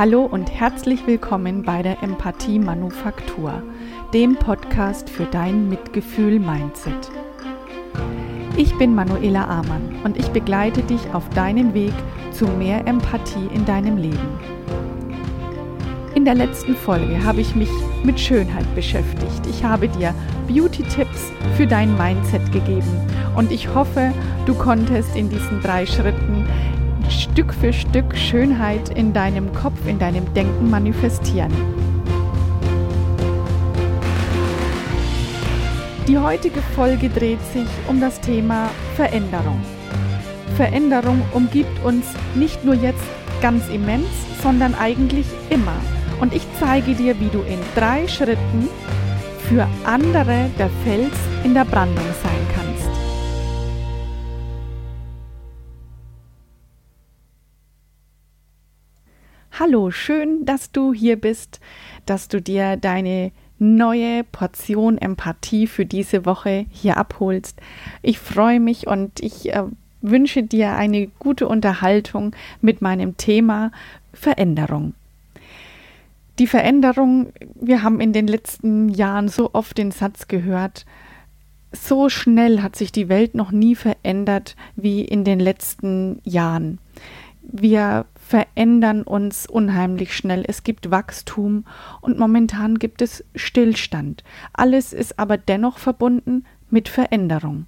Hallo und herzlich willkommen bei der Empathie Manufaktur, dem Podcast für dein Mitgefühl-Mindset. Ich bin Manuela Amann und ich begleite dich auf deinem Weg zu mehr Empathie in deinem Leben. In der letzten Folge habe ich mich mit Schönheit beschäftigt. Ich habe dir Beauty-Tipps für dein Mindset gegeben und ich hoffe, du konntest in diesen drei Schritten Stück für Stück Schönheit in deinem Kopf, in deinem Denken manifestieren. Die heutige Folge dreht sich um das Thema Veränderung. Veränderung umgibt uns nicht nur jetzt ganz immens, sondern eigentlich immer. Und ich zeige dir, wie du in drei Schritten für andere der Fels in der Brandung sein Hallo, schön, dass du hier bist, dass du dir deine neue Portion Empathie für diese Woche hier abholst. Ich freue mich und ich äh, wünsche dir eine gute Unterhaltung mit meinem Thema Veränderung. Die Veränderung, wir haben in den letzten Jahren so oft den Satz gehört, so schnell hat sich die Welt noch nie verändert wie in den letzten Jahren. Wir verändern uns unheimlich schnell. Es gibt Wachstum und momentan gibt es Stillstand. Alles ist aber dennoch verbunden mit Veränderung.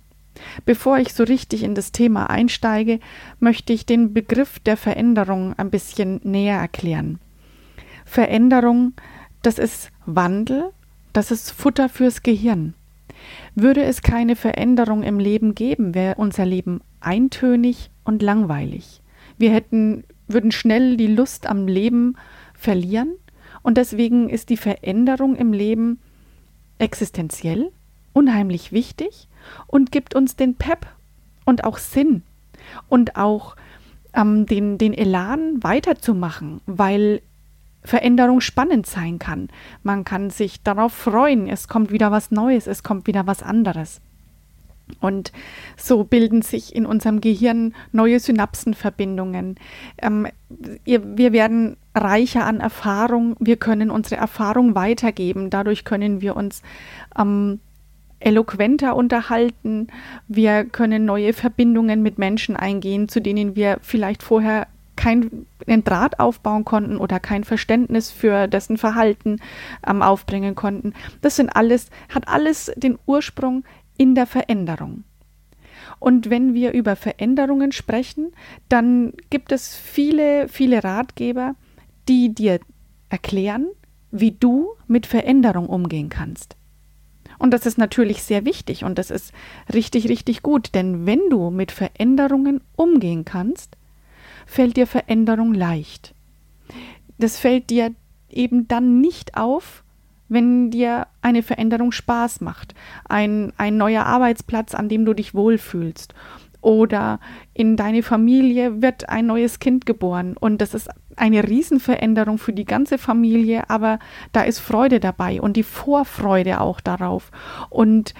Bevor ich so richtig in das Thema einsteige, möchte ich den Begriff der Veränderung ein bisschen näher erklären. Veränderung, das ist Wandel, das ist Futter fürs Gehirn. Würde es keine Veränderung im Leben geben, wäre unser Leben eintönig und langweilig. Wir hätten würden schnell die Lust am Leben verlieren. Und deswegen ist die Veränderung im Leben existenziell, unheimlich wichtig und gibt uns den Pep und auch Sinn und auch ähm, den, den Elan weiterzumachen, weil Veränderung spannend sein kann. Man kann sich darauf freuen, es kommt wieder was Neues, es kommt wieder was anderes. Und so bilden sich in unserem Gehirn neue Synapsenverbindungen. Ähm, wir werden reicher an Erfahrung, wir können unsere Erfahrung weitergeben, dadurch können wir uns ähm, eloquenter unterhalten, wir können neue Verbindungen mit Menschen eingehen, zu denen wir vielleicht vorher keinen Draht aufbauen konnten oder kein Verständnis für dessen Verhalten ähm, aufbringen konnten. Das sind alles, hat alles den Ursprung in der Veränderung. Und wenn wir über Veränderungen sprechen, dann gibt es viele, viele Ratgeber, die dir erklären, wie du mit Veränderung umgehen kannst. Und das ist natürlich sehr wichtig und das ist richtig, richtig gut, denn wenn du mit Veränderungen umgehen kannst, fällt dir Veränderung leicht. Das fällt dir eben dann nicht auf, wenn dir eine Veränderung Spaß macht, ein, ein neuer Arbeitsplatz, an dem du dich wohlfühlst. Oder in deine Familie wird ein neues Kind geboren. Und das ist eine Riesenveränderung für die ganze Familie, aber da ist Freude dabei und die Vorfreude auch darauf. Und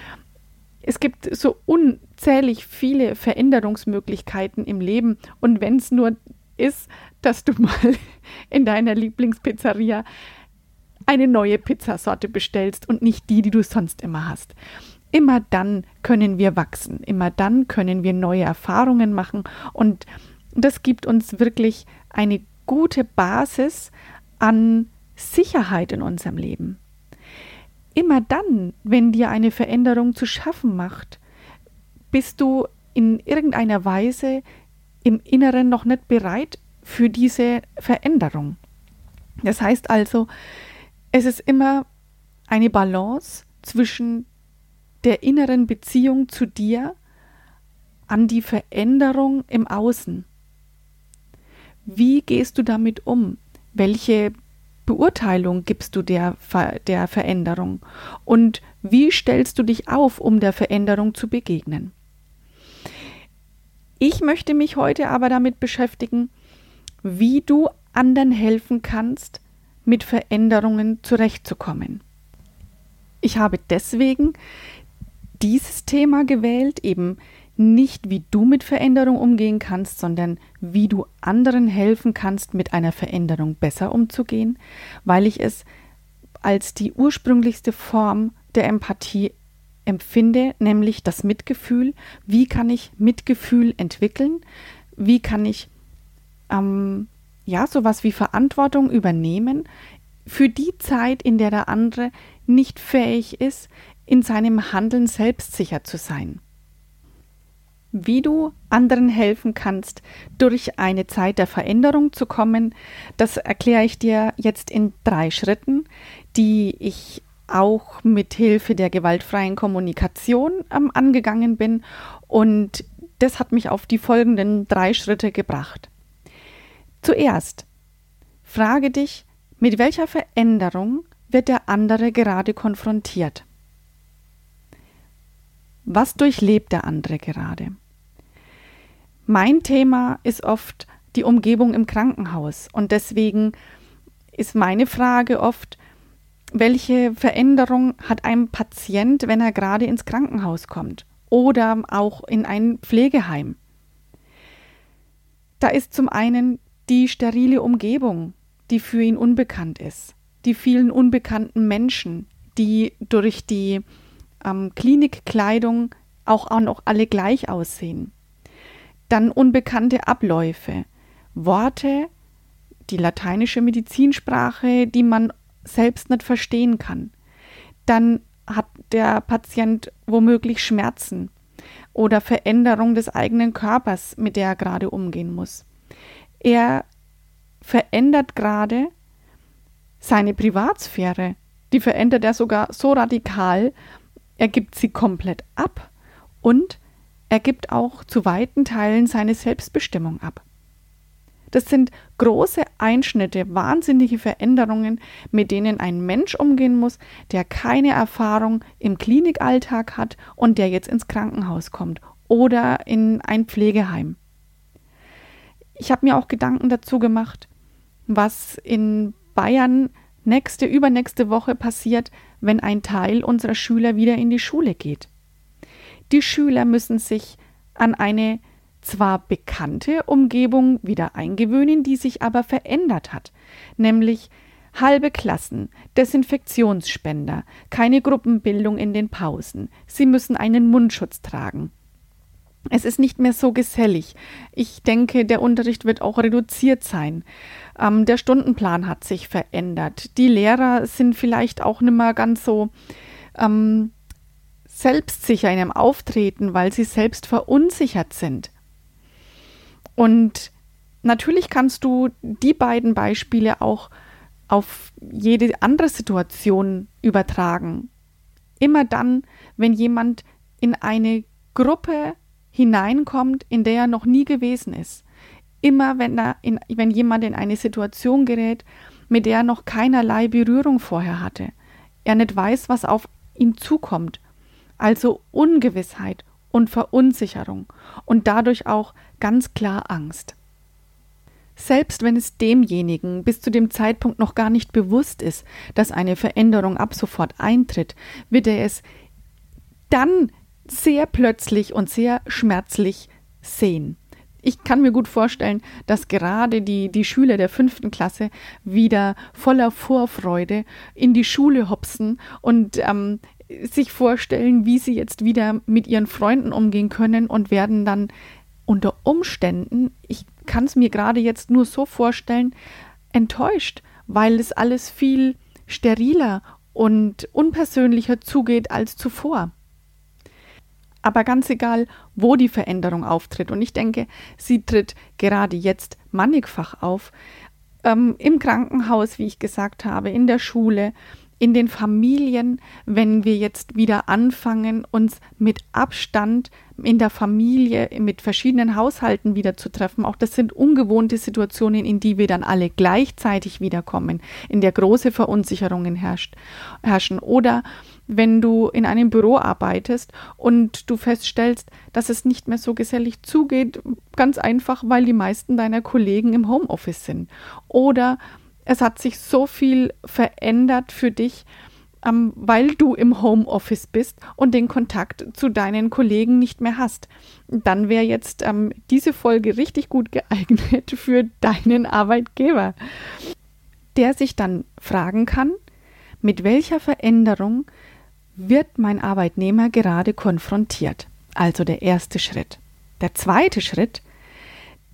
es gibt so unzählig viele Veränderungsmöglichkeiten im Leben. Und wenn es nur ist, dass du mal in deiner Lieblingspizzeria eine neue Pizzasorte bestellst und nicht die, die du sonst immer hast. Immer dann können wir wachsen, immer dann können wir neue Erfahrungen machen und das gibt uns wirklich eine gute Basis an Sicherheit in unserem Leben. Immer dann, wenn dir eine Veränderung zu schaffen macht, bist du in irgendeiner Weise im Inneren noch nicht bereit für diese Veränderung. Das heißt also, es ist immer eine Balance zwischen der inneren Beziehung zu dir an die Veränderung im Außen. Wie gehst du damit um? Welche Beurteilung gibst du der, der Veränderung? Und wie stellst du dich auf, um der Veränderung zu begegnen? Ich möchte mich heute aber damit beschäftigen, wie du anderen helfen kannst, mit Veränderungen zurechtzukommen. Ich habe deswegen dieses Thema gewählt, eben nicht, wie du mit Veränderung umgehen kannst, sondern wie du anderen helfen kannst, mit einer Veränderung besser umzugehen, weil ich es als die ursprünglichste Form der Empathie empfinde, nämlich das Mitgefühl. Wie kann ich Mitgefühl entwickeln? Wie kann ich ähm, ja sowas wie Verantwortung übernehmen für die Zeit, in der der andere nicht fähig ist, in seinem Handeln selbstsicher zu sein? Wie du anderen helfen kannst, durch eine Zeit der Veränderung zu kommen, das erkläre ich dir jetzt in drei Schritten, die ich auch mit Hilfe der gewaltfreien Kommunikation ähm, angegangen bin und das hat mich auf die folgenden drei Schritte gebracht. Zuerst frage dich, mit welcher Veränderung wird der andere gerade konfrontiert? Was durchlebt der andere gerade? Mein Thema ist oft die Umgebung im Krankenhaus und deswegen ist meine Frage oft, welche Veränderung hat ein Patient, wenn er gerade ins Krankenhaus kommt oder auch in ein Pflegeheim? Da ist zum einen die sterile Umgebung, die für ihn unbekannt ist, die vielen unbekannten Menschen, die durch die ähm, Klinikkleidung auch, auch noch alle gleich aussehen. Dann unbekannte Abläufe, Worte, die lateinische Medizinsprache, die man selbst nicht verstehen kann. Dann hat der Patient womöglich Schmerzen oder Veränderung des eigenen Körpers, mit der er gerade umgehen muss. Er verändert gerade seine Privatsphäre. Die verändert er sogar so radikal, er gibt sie komplett ab und er gibt auch zu weiten Teilen seine Selbstbestimmung ab. Das sind große Einschnitte, wahnsinnige Veränderungen, mit denen ein Mensch umgehen muss, der keine Erfahrung im Klinikalltag hat und der jetzt ins Krankenhaus kommt oder in ein Pflegeheim. Ich habe mir auch Gedanken dazu gemacht, was in Bayern nächste, übernächste Woche passiert, wenn ein Teil unserer Schüler wieder in die Schule geht. Die Schüler müssen sich an eine zwar bekannte Umgebung wieder eingewöhnen, die sich aber verändert hat, nämlich halbe Klassen, Desinfektionsspender, keine Gruppenbildung in den Pausen, sie müssen einen Mundschutz tragen. Es ist nicht mehr so gesellig. Ich denke, der Unterricht wird auch reduziert sein. Ähm, der Stundenplan hat sich verändert. Die Lehrer sind vielleicht auch nicht mehr ganz so ähm, selbstsicher in ihrem Auftreten, weil sie selbst verunsichert sind. Und natürlich kannst du die beiden Beispiele auch auf jede andere Situation übertragen. Immer dann, wenn jemand in eine Gruppe hineinkommt, in der er noch nie gewesen ist. Immer wenn, er in, wenn jemand in eine Situation gerät, mit der er noch keinerlei Berührung vorher hatte. Er nicht weiß, was auf ihn zukommt. Also Ungewissheit und Verunsicherung und dadurch auch ganz klar Angst. Selbst wenn es demjenigen bis zu dem Zeitpunkt noch gar nicht bewusst ist, dass eine Veränderung ab sofort eintritt, wird er es dann sehr plötzlich und sehr schmerzlich sehen. Ich kann mir gut vorstellen, dass gerade die, die Schüler der fünften Klasse wieder voller Vorfreude in die Schule hopsen und ähm, sich vorstellen, wie sie jetzt wieder mit ihren Freunden umgehen können und werden dann unter Umständen, ich kann es mir gerade jetzt nur so vorstellen, enttäuscht, weil es alles viel steriler und unpersönlicher zugeht als zuvor. Aber ganz egal, wo die Veränderung auftritt, und ich denke, sie tritt gerade jetzt mannigfach auf, ähm, im Krankenhaus, wie ich gesagt habe, in der Schule, in den Familien, wenn wir jetzt wieder anfangen, uns mit Abstand in der Familie, mit verschiedenen Haushalten wieder zu treffen. Auch das sind ungewohnte Situationen, in die wir dann alle gleichzeitig wiederkommen, in der große Verunsicherungen herrscht, herrschen. Oder wenn du in einem Büro arbeitest und du feststellst, dass es nicht mehr so gesellig zugeht, ganz einfach, weil die meisten deiner Kollegen im Homeoffice sind. Oder es hat sich so viel verändert für dich, ähm, weil du im Homeoffice bist und den Kontakt zu deinen Kollegen nicht mehr hast. Dann wäre jetzt ähm, diese Folge richtig gut geeignet für deinen Arbeitgeber, der sich dann fragen kann, mit welcher Veränderung wird mein Arbeitnehmer gerade konfrontiert. Also der erste Schritt. Der zweite Schritt,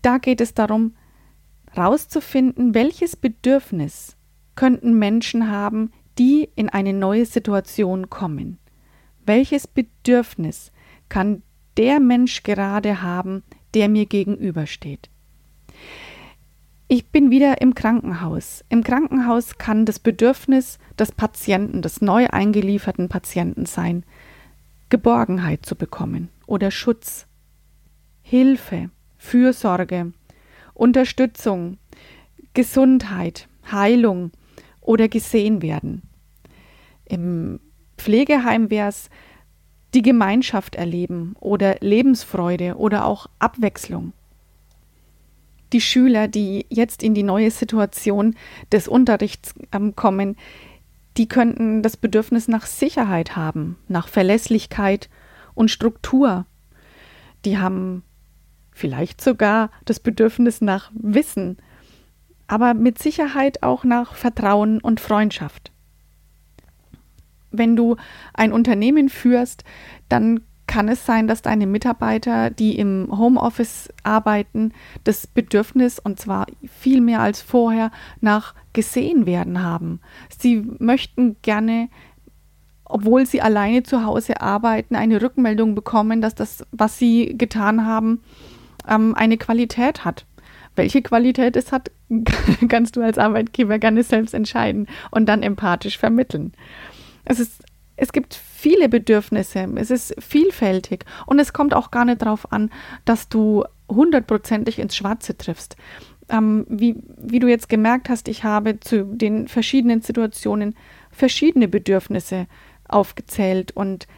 da geht es darum, herauszufinden, welches Bedürfnis könnten Menschen haben, die in eine neue Situation kommen. Welches Bedürfnis kann der Mensch gerade haben, der mir gegenübersteht? Ich bin wieder im Krankenhaus. Im Krankenhaus kann das Bedürfnis des Patienten, des neu eingelieferten Patienten sein, Geborgenheit zu bekommen oder Schutz, Hilfe, Fürsorge, Unterstützung, Gesundheit, Heilung oder gesehen werden. Im Pflegeheim wäre es die Gemeinschaft erleben oder Lebensfreude oder auch Abwechslung. Die Schüler, die jetzt in die neue Situation des Unterrichts ähm, kommen, die könnten das Bedürfnis nach Sicherheit haben, nach Verlässlichkeit und Struktur. Die haben vielleicht sogar das Bedürfnis nach Wissen, aber mit Sicherheit auch nach Vertrauen und Freundschaft wenn du ein Unternehmen führst, dann kann es sein, dass deine Mitarbeiter, die im Homeoffice arbeiten, das Bedürfnis, und zwar viel mehr als vorher, nach gesehen werden haben. Sie möchten gerne, obwohl sie alleine zu Hause arbeiten, eine Rückmeldung bekommen, dass das, was sie getan haben, ähm, eine Qualität hat. Welche Qualität es hat, kannst du als Arbeitgeber gerne selbst entscheiden und dann empathisch vermitteln. Es, ist, es gibt viele Bedürfnisse, es ist vielfältig und es kommt auch gar nicht darauf an, dass du hundertprozentig ins Schwarze triffst. Ähm, wie, wie du jetzt gemerkt hast, ich habe zu den verschiedenen Situationen verschiedene Bedürfnisse aufgezählt und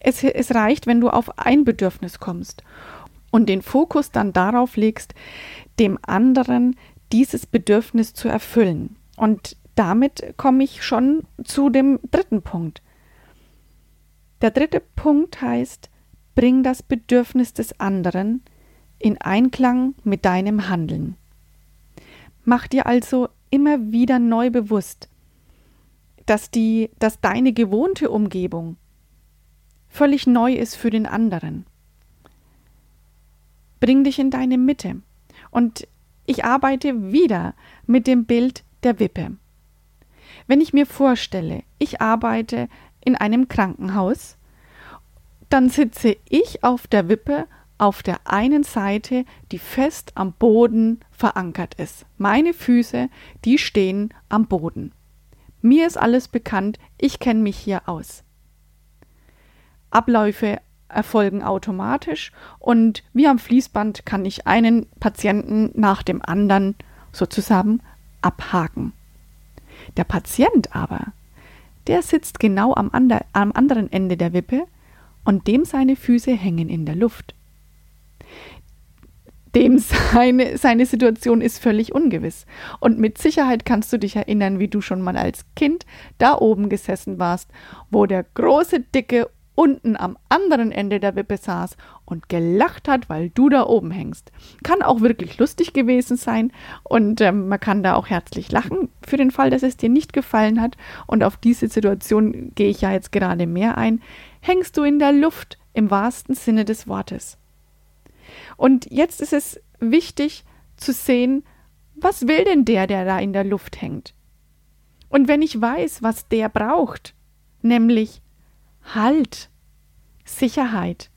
es, es reicht, wenn du auf ein Bedürfnis kommst und den Fokus dann darauf legst, dem anderen dieses Bedürfnis zu erfüllen. Und damit komme ich schon zu dem dritten Punkt. Der dritte Punkt heißt, bring das Bedürfnis des anderen in Einklang mit deinem Handeln. Mach dir also immer wieder neu bewusst, dass, die, dass deine gewohnte Umgebung völlig neu ist für den anderen. Bring dich in deine Mitte. Und ich arbeite wieder mit dem Bild der Wippe. Wenn ich mir vorstelle, ich arbeite in einem Krankenhaus, dann sitze ich auf der Wippe auf der einen Seite, die fest am Boden verankert ist. Meine Füße, die stehen am Boden. Mir ist alles bekannt, ich kenne mich hier aus. Abläufe erfolgen automatisch und wie am Fließband kann ich einen Patienten nach dem anderen sozusagen abhaken. Der Patient aber, der sitzt genau am, ander, am anderen Ende der Wippe und dem seine Füße hängen in der Luft. Dem seine, seine Situation ist völlig ungewiss. Und mit Sicherheit kannst du dich erinnern, wie du schon mal als Kind da oben gesessen warst, wo der große, dicke, unten am anderen Ende der Wippe saß und gelacht hat, weil du da oben hängst. Kann auch wirklich lustig gewesen sein und ähm, man kann da auch herzlich lachen für den Fall, dass es dir nicht gefallen hat. Und auf diese Situation gehe ich ja jetzt gerade mehr ein. Hängst du in der Luft im wahrsten Sinne des Wortes. Und jetzt ist es wichtig zu sehen, was will denn der, der da in der Luft hängt? Und wenn ich weiß, was der braucht, nämlich Halt, Sicherheit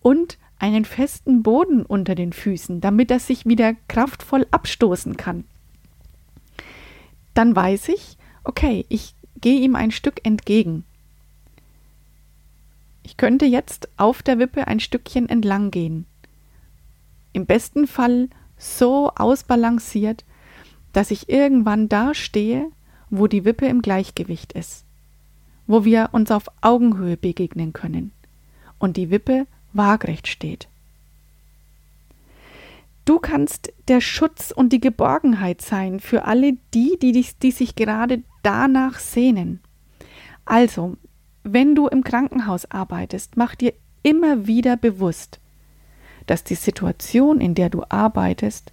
und einen festen Boden unter den Füßen, damit er sich wieder kraftvoll abstoßen kann. Dann weiß ich, okay, ich gehe ihm ein Stück entgegen. Ich könnte jetzt auf der Wippe ein Stückchen entlang gehen. Im besten Fall so ausbalanciert, dass ich irgendwann da stehe, wo die Wippe im Gleichgewicht ist wo wir uns auf Augenhöhe begegnen können und die Wippe waagrecht steht. Du kannst der Schutz und die Geborgenheit sein für alle die, die, die sich gerade danach sehnen. Also, wenn du im Krankenhaus arbeitest, mach dir immer wieder bewusst, dass die Situation, in der du arbeitest,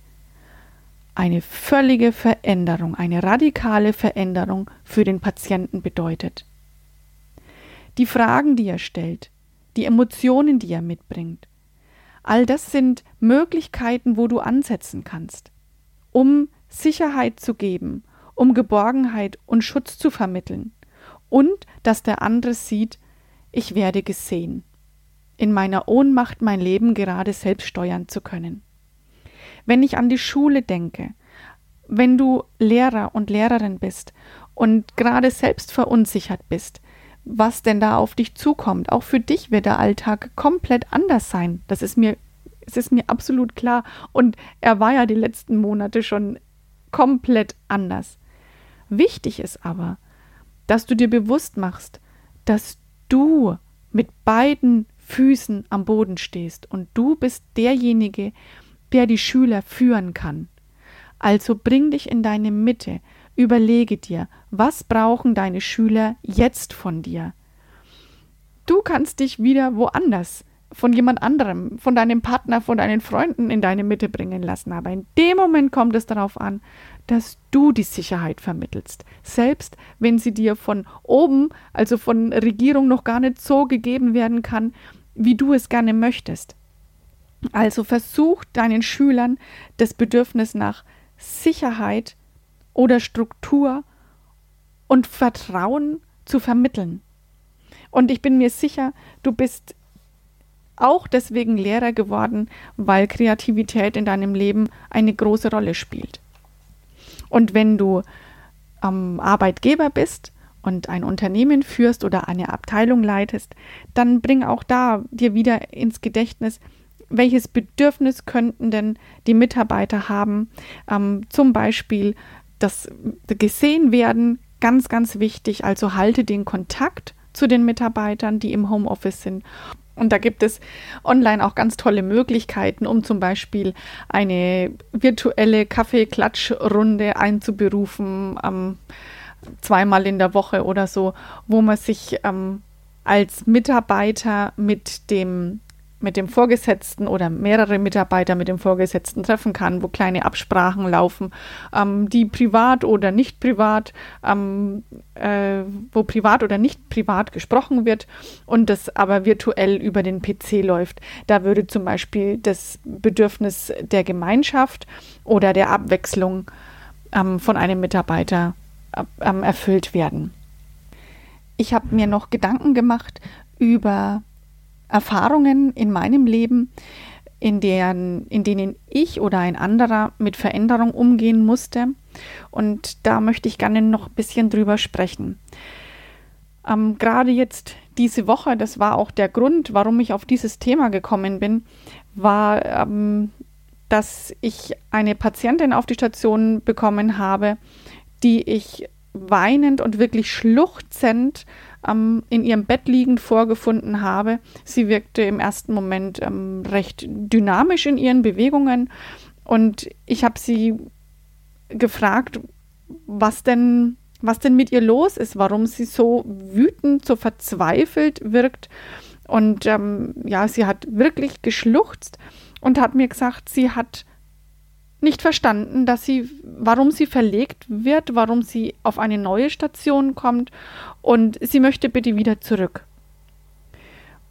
eine völlige Veränderung, eine radikale Veränderung für den Patienten bedeutet. Die Fragen, die er stellt, die Emotionen, die er mitbringt, all das sind Möglichkeiten, wo du ansetzen kannst, um Sicherheit zu geben, um Geborgenheit und Schutz zu vermitteln und dass der andere sieht, ich werde gesehen, in meiner Ohnmacht mein Leben gerade selbst steuern zu können. Wenn ich an die Schule denke, wenn du Lehrer und Lehrerin bist und gerade selbst verunsichert bist, was denn da auf dich zukommt. Auch für dich wird der Alltag komplett anders sein. Das ist mir, es ist mir absolut klar. Und er war ja die letzten Monate schon komplett anders. Wichtig ist aber, dass du dir bewusst machst, dass du mit beiden Füßen am Boden stehst und du bist derjenige, der die Schüler führen kann. Also bring dich in deine Mitte, überlege dir, was brauchen deine Schüler jetzt von dir? Du kannst dich wieder woanders von jemand anderem, von deinem Partner, von deinen Freunden in deine Mitte bringen lassen. Aber in dem Moment kommt es darauf an, dass du die Sicherheit vermittelst. Selbst wenn sie dir von oben, also von Regierung, noch gar nicht so gegeben werden kann, wie du es gerne möchtest. Also versuch deinen Schülern das Bedürfnis nach Sicherheit oder Struktur und Vertrauen zu vermitteln. Und ich bin mir sicher, du bist auch deswegen Lehrer geworden, weil Kreativität in deinem Leben eine große Rolle spielt. Und wenn du ähm, Arbeitgeber bist und ein Unternehmen führst oder eine Abteilung leitest, dann bring auch da dir wieder ins Gedächtnis, welches Bedürfnis könnten denn die Mitarbeiter haben, ähm, zum Beispiel das gesehen werden, ganz, ganz wichtig. Also halte den Kontakt zu den Mitarbeitern, die im Homeoffice sind. Und da gibt es online auch ganz tolle Möglichkeiten, um zum Beispiel eine virtuelle Kaffeeklatschrunde einzuberufen, ähm, zweimal in der Woche oder so, wo man sich ähm, als Mitarbeiter mit dem mit dem Vorgesetzten oder mehrere Mitarbeiter mit dem Vorgesetzten treffen kann, wo kleine Absprachen laufen, ähm, die privat oder nicht privat, ähm, äh, wo privat oder nicht privat gesprochen wird und das aber virtuell über den PC läuft. Da würde zum Beispiel das Bedürfnis der Gemeinschaft oder der Abwechslung ähm, von einem Mitarbeiter ähm, erfüllt werden. Ich habe mir noch Gedanken gemacht über Erfahrungen in meinem Leben, in, deren, in denen ich oder ein anderer mit Veränderung umgehen musste. Und da möchte ich gerne noch ein bisschen drüber sprechen. Ähm, Gerade jetzt diese Woche, das war auch der Grund, warum ich auf dieses Thema gekommen bin, war, ähm, dass ich eine Patientin auf die Station bekommen habe, die ich weinend und wirklich schluchzend ähm, in ihrem Bett liegend vorgefunden habe. Sie wirkte im ersten Moment ähm, recht dynamisch in ihren Bewegungen und ich habe sie gefragt, was denn, was denn mit ihr los ist, warum sie so wütend, so verzweifelt wirkt. Und ähm, ja, sie hat wirklich geschluchzt und hat mir gesagt, sie hat nicht verstanden, dass sie, warum sie verlegt wird, warum sie auf eine neue Station kommt und sie möchte bitte wieder zurück.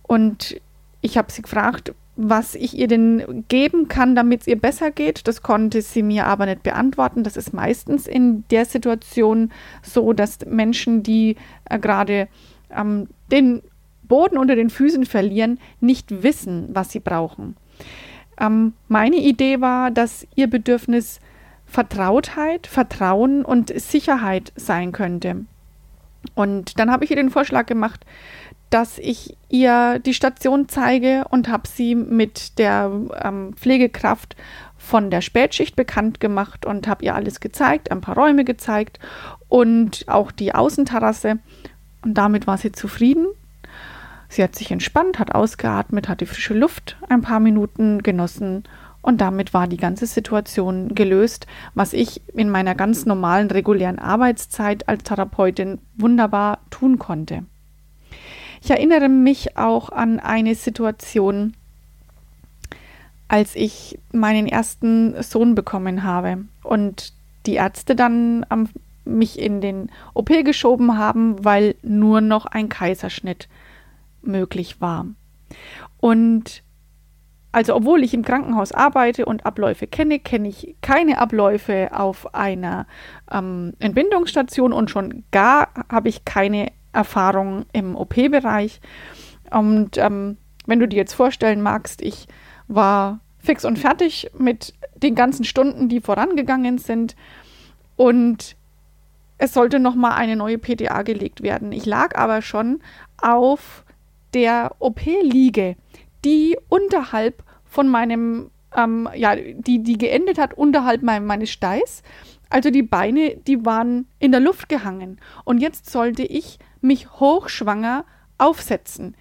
Und ich habe sie gefragt, was ich ihr denn geben kann, damit es ihr besser geht. Das konnte sie mir aber nicht beantworten. Das ist meistens in der Situation so, dass Menschen, die äh, gerade ähm, den Boden unter den Füßen verlieren, nicht wissen, was sie brauchen. Ähm, meine Idee war, dass ihr Bedürfnis Vertrautheit, Vertrauen und Sicherheit sein könnte. Und dann habe ich ihr den Vorschlag gemacht, dass ich ihr die Station zeige und habe sie mit der ähm, Pflegekraft von der Spätschicht bekannt gemacht und habe ihr alles gezeigt, ein paar Räume gezeigt und auch die Außenterrasse. Und damit war sie zufrieden Sie hat sich entspannt, hat ausgeatmet, hat die frische Luft ein paar Minuten genossen und damit war die ganze Situation gelöst, was ich in meiner ganz normalen, regulären Arbeitszeit als Therapeutin wunderbar tun konnte. Ich erinnere mich auch an eine Situation, als ich meinen ersten Sohn bekommen habe und die Ärzte dann mich in den OP geschoben haben, weil nur noch ein Kaiserschnitt möglich war. Und also obwohl ich im Krankenhaus arbeite und Abläufe kenne, kenne ich keine Abläufe auf einer ähm, Entbindungsstation und schon gar habe ich keine Erfahrung im OP-Bereich. Und ähm, wenn du dir jetzt vorstellen magst, ich war fix und fertig mit den ganzen Stunden, die vorangegangen sind und es sollte noch mal eine neue PTA gelegt werden. Ich lag aber schon auf der OP-Liege, die unterhalb von meinem, ähm, ja, die, die geendet hat unterhalb mein, meines Steiß. Also die Beine, die waren in der Luft gehangen. Und jetzt sollte ich mich hochschwanger aufsetzen.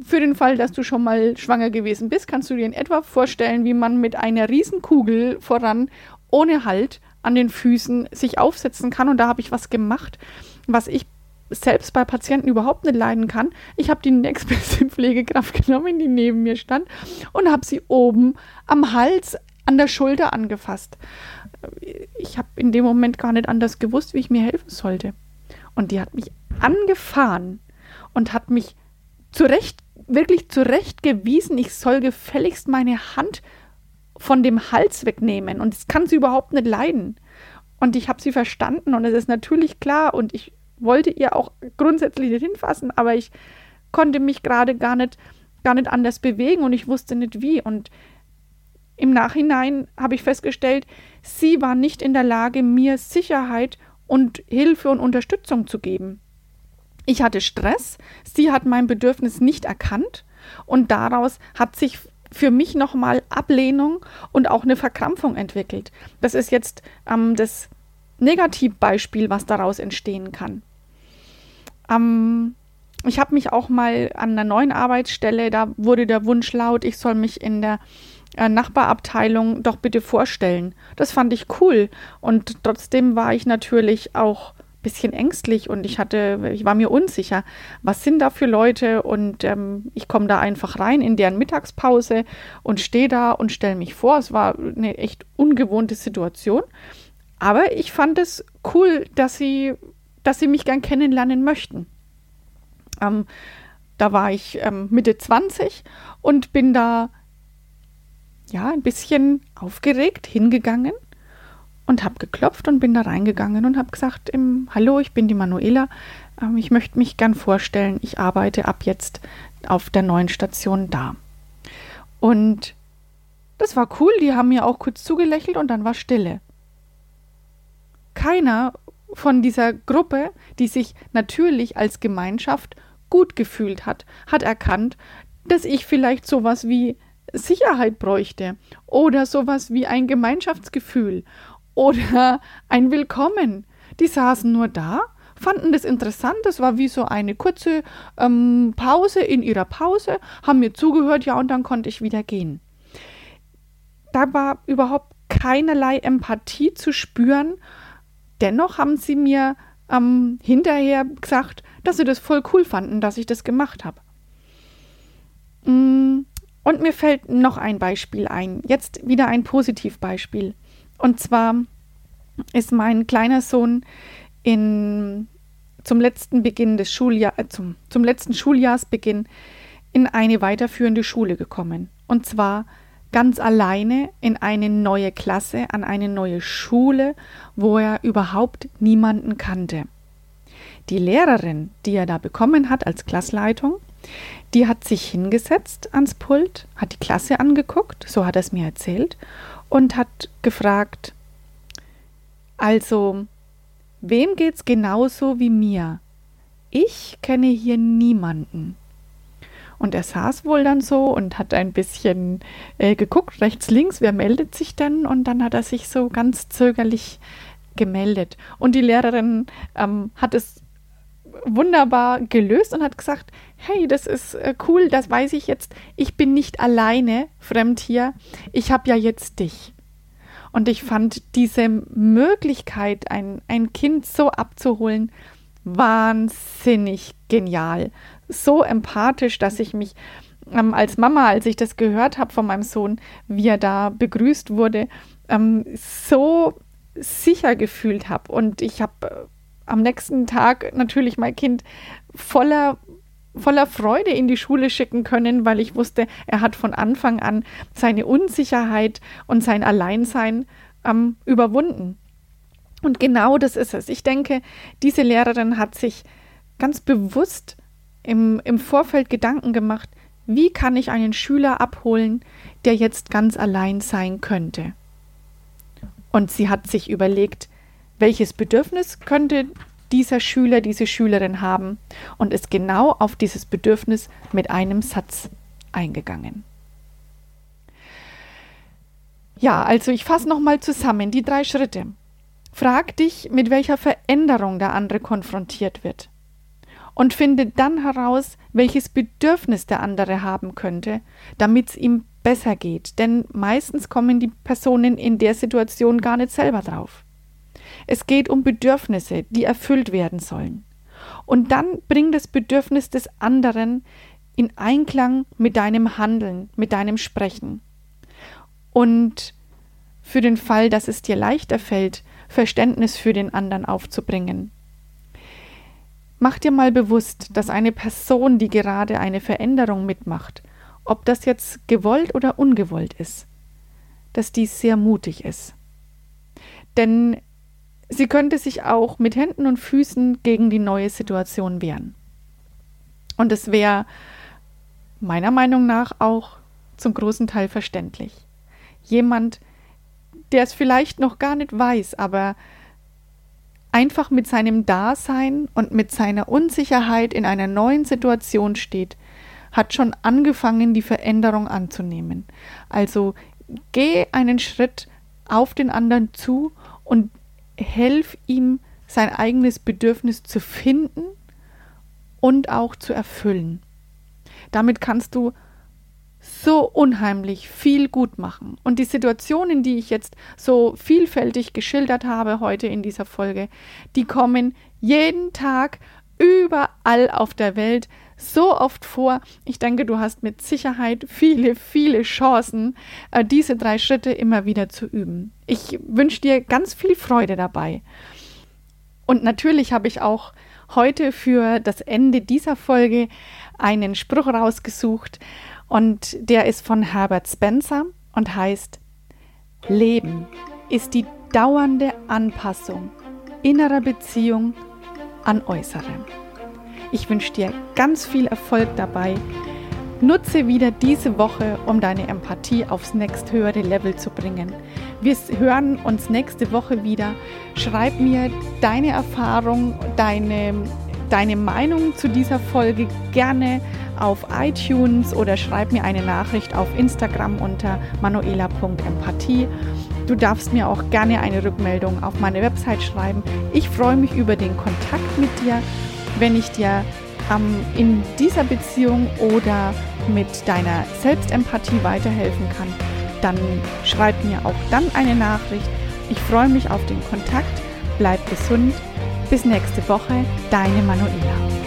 Für den Fall, dass du schon mal schwanger gewesen bist, kannst du dir in etwa vorstellen, wie man mit einer Riesenkugel voran ohne Halt an den Füßen sich aufsetzen kann. Und da habe ich was gemacht, was ich selbst bei Patienten überhaupt nicht leiden kann. Ich habe die nächstbeste Pflegekraft genommen, die neben mir stand, und habe sie oben am Hals an der Schulter angefasst. Ich habe in dem Moment gar nicht anders gewusst, wie ich mir helfen sollte. Und die hat mich angefahren und hat mich zurecht, wirklich zurechtgewiesen, ich soll gefälligst meine Hand von dem Hals wegnehmen. Und das kann sie überhaupt nicht leiden. Und ich habe sie verstanden und es ist natürlich klar und ich wollte ihr auch grundsätzlich nicht hinfassen, aber ich konnte mich gerade gar nicht, gar nicht anders bewegen und ich wusste nicht wie. Und im Nachhinein habe ich festgestellt, sie war nicht in der Lage, mir Sicherheit und Hilfe und Unterstützung zu geben. Ich hatte Stress, sie hat mein Bedürfnis nicht erkannt und daraus hat sich für mich nochmal Ablehnung und auch eine Verkrampfung entwickelt. Das ist jetzt ähm, das Negativbeispiel, was daraus entstehen kann. Ähm, ich habe mich auch mal an einer neuen Arbeitsstelle, da wurde der Wunsch laut, ich soll mich in der äh, Nachbarabteilung doch bitte vorstellen. Das fand ich cool und trotzdem war ich natürlich auch ein bisschen ängstlich und ich hatte, ich war mir unsicher, was sind da für Leute und ähm, ich komme da einfach rein in deren Mittagspause und stehe da und stelle mich vor. Es war eine echt ungewohnte Situation, aber ich fand es cool, dass sie dass sie mich gern kennenlernen möchten. Ähm, da war ich ähm, Mitte 20 und bin da ja ein bisschen aufgeregt hingegangen und habe geklopft und bin da reingegangen und habe gesagt, im, hallo, ich bin die Manuela, ähm, ich möchte mich gern vorstellen, ich arbeite ab jetzt auf der neuen Station da. Und das war cool, die haben mir auch kurz zugelächelt und dann war Stille. Keiner von dieser Gruppe, die sich natürlich als Gemeinschaft gut gefühlt hat, hat erkannt, dass ich vielleicht sowas wie Sicherheit bräuchte oder sowas wie ein Gemeinschaftsgefühl oder ein Willkommen. Die saßen nur da, fanden das interessant, das war wie so eine kurze ähm, Pause in ihrer Pause, haben mir zugehört, ja, und dann konnte ich wieder gehen. Da war überhaupt keinerlei Empathie zu spüren Dennoch haben sie mir ähm, hinterher gesagt, dass sie das voll cool fanden, dass ich das gemacht habe. Mm, und mir fällt noch ein Beispiel ein. Jetzt wieder ein Positivbeispiel. Und zwar ist mein kleiner Sohn in, zum letzten Beginn des Schuljahres, äh, zum, zum letzten Schuljahrsbeginn in eine weiterführende Schule gekommen. Und zwar ganz alleine in eine neue Klasse, an eine neue Schule, wo er überhaupt niemanden kannte. Die Lehrerin, die er da bekommen hat als Klassleitung, die hat sich hingesetzt ans Pult, hat die Klasse angeguckt, so hat er es mir erzählt, und hat gefragt, also, wem geht's genauso wie mir? Ich kenne hier niemanden. Und er saß wohl dann so und hat ein bisschen äh, geguckt, rechts, links, wer meldet sich denn? Und dann hat er sich so ganz zögerlich gemeldet. Und die Lehrerin ähm, hat es wunderbar gelöst und hat gesagt, hey, das ist äh, cool, das weiß ich jetzt. Ich bin nicht alleine fremd hier. Ich habe ja jetzt dich. Und ich fand diese Möglichkeit, ein, ein Kind so abzuholen, wahnsinnig genial. So empathisch, dass ich mich ähm, als Mama, als ich das gehört habe von meinem Sohn, wie er da begrüßt wurde, ähm, so sicher gefühlt habe. Und ich habe äh, am nächsten Tag natürlich mein Kind voller voller Freude in die Schule schicken können, weil ich wusste, er hat von Anfang an seine Unsicherheit und sein Alleinsein ähm, überwunden. Und genau das ist es. Ich denke, diese Lehrerin hat sich ganz bewusst im, im Vorfeld Gedanken gemacht, wie kann ich einen Schüler abholen, der jetzt ganz allein sein könnte. Und sie hat sich überlegt, welches Bedürfnis könnte dieser Schüler, diese Schülerin haben und ist genau auf dieses Bedürfnis mit einem Satz eingegangen. Ja, also ich fasse nochmal zusammen die drei Schritte. Frag dich, mit welcher Veränderung der andere konfrontiert wird. Und finde dann heraus, welches Bedürfnis der andere haben könnte, damit es ihm besser geht. Denn meistens kommen die Personen in der Situation gar nicht selber drauf. Es geht um Bedürfnisse, die erfüllt werden sollen. Und dann bring das Bedürfnis des anderen in Einklang mit deinem Handeln, mit deinem Sprechen. Und für den Fall, dass es dir leichter fällt, Verständnis für den anderen aufzubringen. Mach dir mal bewusst, dass eine Person, die gerade eine Veränderung mitmacht, ob das jetzt gewollt oder ungewollt ist, dass dies sehr mutig ist. Denn sie könnte sich auch mit Händen und Füßen gegen die neue Situation wehren. Und es wäre meiner Meinung nach auch zum großen Teil verständlich. Jemand, der es vielleicht noch gar nicht weiß, aber einfach mit seinem Dasein und mit seiner Unsicherheit in einer neuen Situation steht, hat schon angefangen, die Veränderung anzunehmen. Also geh einen Schritt auf den anderen zu und helf ihm, sein eigenes Bedürfnis zu finden und auch zu erfüllen. Damit kannst du so unheimlich viel gut machen. Und die Situationen, die ich jetzt so vielfältig geschildert habe heute in dieser Folge, die kommen jeden Tag überall auf der Welt so oft vor. Ich denke, du hast mit Sicherheit viele, viele Chancen, äh, diese drei Schritte immer wieder zu üben. Ich wünsche dir ganz viel Freude dabei. Und natürlich habe ich auch heute für das Ende dieser Folge einen Spruch rausgesucht und der ist von Herbert Spencer und heißt, Leben ist die dauernde Anpassung innerer Beziehung an äußere. Ich wünsche dir ganz viel Erfolg dabei. Nutze wieder diese Woche, um deine Empathie aufs nächsthöhere Level zu bringen. Wir hören uns nächste Woche wieder. Schreib mir deine Erfahrung, deine, deine Meinung zu dieser Folge gerne auf iTunes oder schreib mir eine Nachricht auf Instagram unter manuela.empathie. Du darfst mir auch gerne eine Rückmeldung auf meine Website schreiben. Ich freue mich über den Kontakt mit dir, wenn ich dir ähm, in dieser Beziehung oder mit deiner Selbstempathie weiterhelfen kann. Dann schreib mir auch dann eine Nachricht. Ich freue mich auf den Kontakt. Bleib gesund. Bis nächste Woche, deine Manuela.